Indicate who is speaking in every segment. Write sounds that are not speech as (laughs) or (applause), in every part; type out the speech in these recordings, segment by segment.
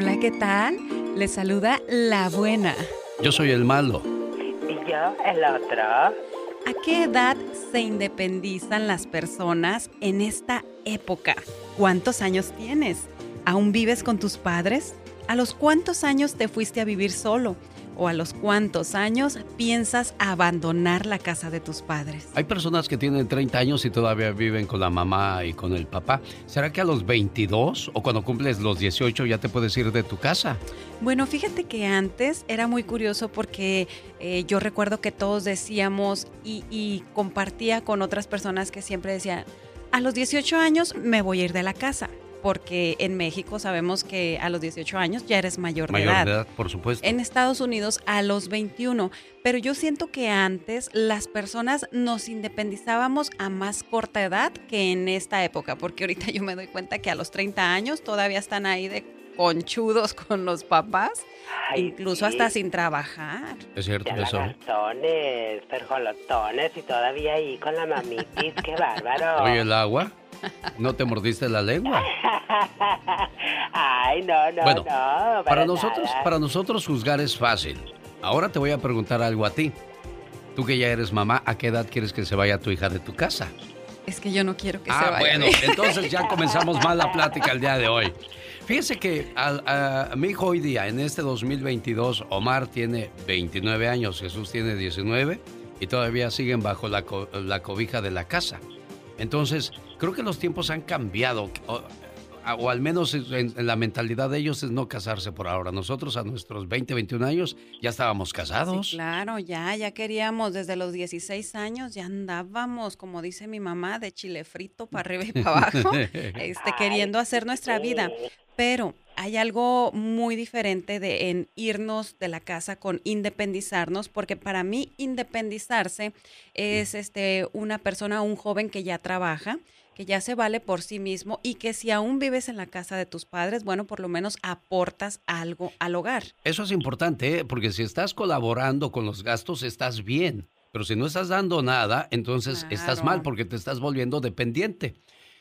Speaker 1: Hola, ¿qué tal? Les saluda la buena.
Speaker 2: Yo soy el malo.
Speaker 3: Y yo el otro.
Speaker 1: ¿A qué edad se independizan las personas en esta época? ¿Cuántos años tienes? ¿Aún vives con tus padres? ¿A los cuántos años te fuiste a vivir solo? ¿O a los cuántos años piensas abandonar la casa de tus padres?
Speaker 2: Hay personas que tienen 30 años y todavía viven con la mamá y con el papá. ¿Será que a los 22 o cuando cumples los 18 ya te puedes ir de tu casa?
Speaker 1: Bueno, fíjate que antes era muy curioso porque eh, yo recuerdo que todos decíamos y, y compartía con otras personas que siempre decían, a los 18 años me voy a ir de la casa porque en México sabemos que a los 18 años ya eres mayor,
Speaker 2: Mayor
Speaker 1: de edad.
Speaker 2: de edad, por supuesto.
Speaker 1: En Estados Unidos a los 21, pero yo siento que antes las personas nos independizábamos a más corta edad que en esta época, porque ahorita (laughs) yo me doy cuenta que a los 30 años todavía están ahí de conchudos con los papás,
Speaker 3: Ay,
Speaker 1: incluso
Speaker 3: sí.
Speaker 1: hasta sin trabajar.
Speaker 2: Es cierto
Speaker 3: Ya
Speaker 2: eso.
Speaker 3: lagartones, perjolotones y todavía ahí con la mamitis, qué (laughs) bárbaro.
Speaker 2: Oye, el agua. ¿No te mordiste la lengua? (laughs)
Speaker 3: Ay, no, no,
Speaker 2: Bueno,
Speaker 3: no. Para,
Speaker 2: Para nosotros, para nosotros juzgar es fácil. Ahora te voy a preguntar algo a ti. Tú que ya eres mamá, ¿a qué edad quieres que se vaya tu hija de tu casa?
Speaker 1: Es que yo no quiero que se
Speaker 2: Ah,
Speaker 1: vaya.
Speaker 2: bueno, entonces ya comenzamos (laughs) mal la plática el día de hoy. Fíjese que a, a mi hijo hoy día, en este 2022, Omar tiene 29 años, Jesús tiene 19 y todavía siguen bajo la, co- la cobija de la casa. Entonces, creo que los tiempos han cambiado, o, o al menos en, en la mentalidad de ellos es no casarse por ahora. Nosotros a nuestros 20, 21 años ya estábamos casados.
Speaker 1: Sí, claro, ya, ya queríamos desde los 16 años, ya andábamos, como dice mi mamá, de chile frito para arriba y para abajo, (laughs) este, queriendo hacer nuestra vida. Pero hay algo muy diferente de en irnos de la casa con independizarnos, porque para mí independizarse es este una persona, un joven que ya trabaja, que ya se vale por sí mismo y que si aún vives en la casa de tus padres, bueno, por lo menos aportas algo al hogar.
Speaker 2: Eso es importante, ¿eh? porque si estás colaborando con los gastos, estás bien. Pero si no estás dando nada, entonces estás mal porque te estás volviendo dependiente.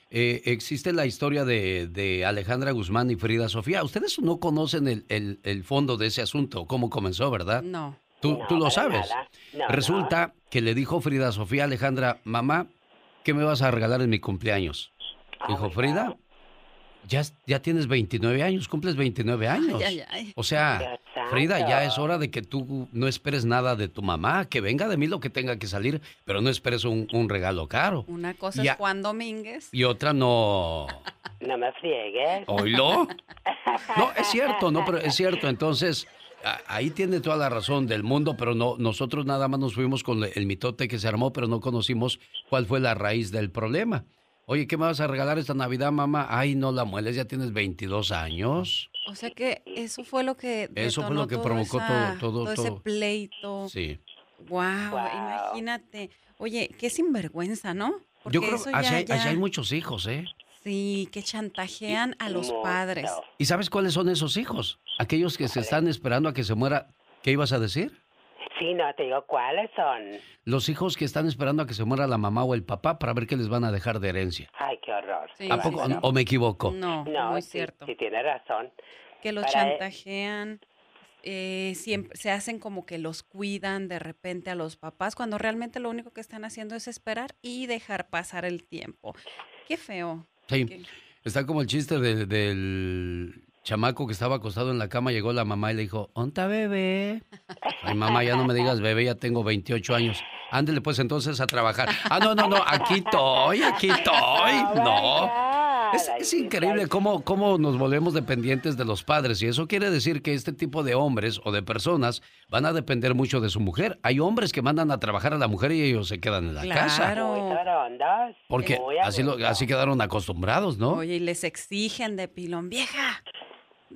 Speaker 2: Eh, existe la historia de, de Alejandra Guzmán y Frida Sofía. Ustedes no conocen el, el- el fondo de ese asunto, cómo comenzó, ¿verdad?
Speaker 1: No.
Speaker 2: Tú,
Speaker 3: No,
Speaker 2: tú lo sabes.
Speaker 3: No,
Speaker 2: Resulta que le dijo Frida Sofía a Alejandra, mamá, ¿qué me vas a regalar en mi cumpleaños?
Speaker 3: Oh,
Speaker 2: Dijo Frida. Ya, ya tienes 29 años, cumples 29 años.
Speaker 1: Ay, ay, ay.
Speaker 2: O sea, Frida, ya es hora de que tú no esperes nada de tu mamá, que venga de mí lo que tenga que salir, pero no esperes un, un regalo caro.
Speaker 1: Una cosa
Speaker 2: Ya.
Speaker 1: es Juan Domínguez.
Speaker 2: Y otra no.
Speaker 3: No me friegues.
Speaker 2: ¿Oílo? No, es cierto, no, pero es cierto. Entonces, a- ahí tiene toda la razón del mundo, pero no, nosotros nada más nos fuimos con el mitote que se armó, pero no conocimos cuál fue la raíz del problema. Oye, ¿qué me vas a regalar esta Navidad, mamá? Ay, no la mueles, ya tienes 22 años.
Speaker 1: O sea que eso fue lo que
Speaker 2: Eso fue lo que provocó
Speaker 1: esa-
Speaker 2: todo- todo-
Speaker 1: ese
Speaker 2: todo.
Speaker 1: pleito.
Speaker 2: Sí.
Speaker 1: Wow,
Speaker 3: Wow.
Speaker 1: imagínate. Oye, qué sinvergüenza, ¿no? Porque
Speaker 2: Yo creo que allá,
Speaker 1: ya-
Speaker 2: allá hay muchos hijos, ¿eh?
Speaker 1: Sí, que chantajean a los padres.
Speaker 2: ¿Y sabes cuáles son esos hijos? Aquellos que se están esperando a que se muera. ¿Qué ibas a decir?
Speaker 3: Sí, no, te digo cuáles son.
Speaker 2: Los hijos que están esperando a que se muera la mamá o el papá para ver qué les van a dejar de herencia.
Speaker 3: Ay, qué horror.
Speaker 1: Sí,
Speaker 2: ¿A
Speaker 1: sí,
Speaker 2: poco?
Speaker 1: sí.
Speaker 2: ¿O me equivoco?
Speaker 1: No,
Speaker 3: No,
Speaker 1: muy
Speaker 3: sí,
Speaker 1: cierto.
Speaker 3: sí, tiene razón.
Speaker 1: Que los
Speaker 3: Para-
Speaker 1: chantajean, eh, siempre, se hacen como que los cuidan de repente a los papás, cuando realmente lo único que están haciendo es esperar y dejar pasar el tiempo. Qué feo.
Speaker 2: Sí. Está como el chiste de- del chamaco que estaba acostado en la cama, llegó la mamá y le dijo, ¿onta bebé? Ay, mamá, ya no me digas bebé, ya tengo 28 años. Ándele pues entonces a trabajar. Ah, no, no, no, aquí estoy, aquí estoy. No. Es, es increíble cómo, cómo nos volvemos dependientes de los padres y eso quiere decir que este tipo de hombres o de personas van a depender mucho de su mujer. Hay hombres que mandan a trabajar a la mujer y ellos se quedan en la casa.
Speaker 1: Claro.
Speaker 3: Muy torondos.
Speaker 2: Porque así, lo- así quedaron acostumbrados, ¿no?
Speaker 1: Oye, y les exigen de pilón, vieja.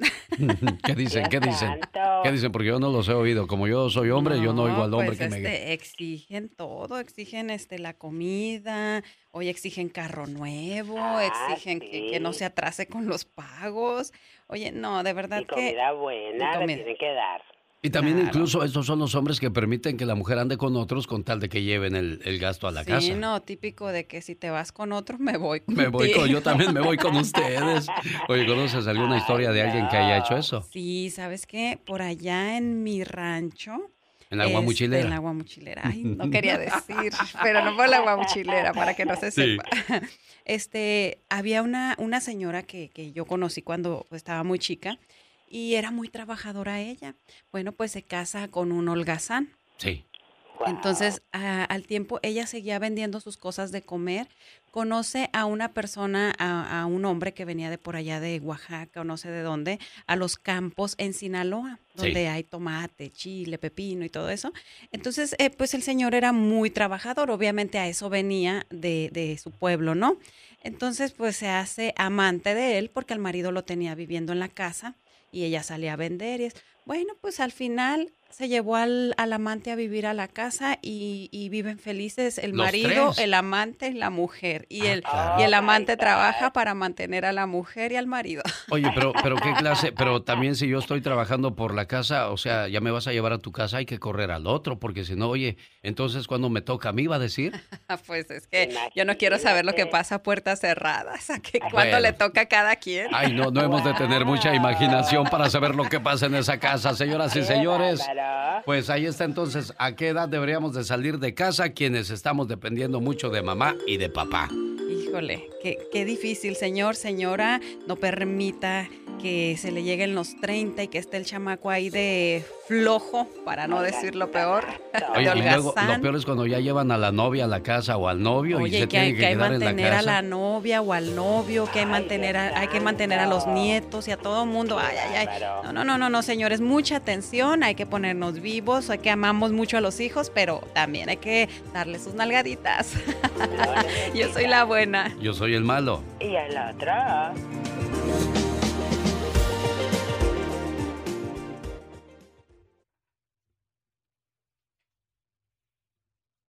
Speaker 1: (laughs)
Speaker 2: ¿Qué dicen? ¿Qué dicen? ¿Qué dicen? Porque yo no los he oído. Como yo soy hombre, yo no oigo al hombre
Speaker 1: pues,
Speaker 2: que me...
Speaker 1: este, Exigen todo, exigen este la comida, hoy exigen carro nuevo,
Speaker 3: Ah,
Speaker 1: exigen que, que no
Speaker 3: sí.
Speaker 1: se atrase con los pagos. Oye, no, de verdad
Speaker 3: Y
Speaker 1: que...
Speaker 3: comida buena
Speaker 1: y
Speaker 3: le
Speaker 1: comida.
Speaker 3: tienen que dar.
Speaker 2: Y también incluso estos son los hombres que permiten que la mujer ande con otros con tal de que lleven el, gasto a la casa. Sí,
Speaker 1: no, típico de que si te vas con otro, me voy con
Speaker 2: Me voy con, yo (laughs) también me voy con ustedes. Oye, ¿conoces alguna historia de alguien que haya hecho eso?
Speaker 1: Sí, ¿sabes qué? Por allá en mi rancho...
Speaker 2: En la guamuchilera.
Speaker 1: En la guamuchilera. Ay, no (laughs) quería decir, pero no fue la guamuchilera, para que no se sepa. (laughs) Este, había una, una señora que, que yo conocí cuando estaba muy chica y era muy trabajadora ella. Bueno, pues se casa con un holgazán.
Speaker 2: Sí.
Speaker 1: Entonces, al tiempo, ella seguía vendiendo sus cosas de comer. Conoce a una persona, a, un hombre que venía de por allá de Oaxaca o no sé de dónde, a los campos en Sinaloa, donde hay tomate, chile, pepino y todo eso. Entonces, eh, pues el señor era muy trabajador. Obviamente a eso venía de, de su pueblo, ¿no? Entonces, pues se hace amante de él porque el marido lo tenía viviendo en la casa y ella salía a vender y es, bueno, pues al final se llevó al, amante a vivir a la casa y, viven felices el marido, el amante y la mujer. Y, ah, el, y el amante trabaja para mantener a la mujer y al marido. (laughs)
Speaker 2: Oye, pero, pero qué clase, pero también si yo estoy trabajando por la casa, o sea, ya me vas a llevar a tu casa, hay que correr al otro, porque si no, oye, entonces cuando me toca a mí va a decir. (laughs)
Speaker 1: pues es que yo no quiero saber lo que pasa a puertas cerradas, (laughs) a que cuando le toca a cada quien.
Speaker 2: Ay, no, no hemos de tener mucha imaginación para saber lo que pasa en esa casa, señoras y señores. Pues ahí está entonces, ¿a qué edad deberíamos de salir de casa quienes estamos dependiendo mucho de mamá y de papá?
Speaker 1: Híjole, qué, qué difícil, señor, señora, no permita que se le lleguen los 30 y que esté el chamaco ahí de flojo, para no decir lo peor.
Speaker 2: Oye, y luego lo peor es cuando ya llevan a la novia a la casa o al novio y se
Speaker 1: que hay,
Speaker 2: que,
Speaker 1: hay mantener
Speaker 2: a
Speaker 1: la novia o al novio, que hay mantener hay que mantener a los nietos y a todo el mundo. Ay, ay, ay. No, no, no, no, no, señores, mucha atención, hay que ponernos vivos, hay que amamos mucho a los hijos, pero también hay que darle sus nalgaditas. (laughs) Yo soy la buena.
Speaker 2: Yo soy el malo.
Speaker 3: Y el otro.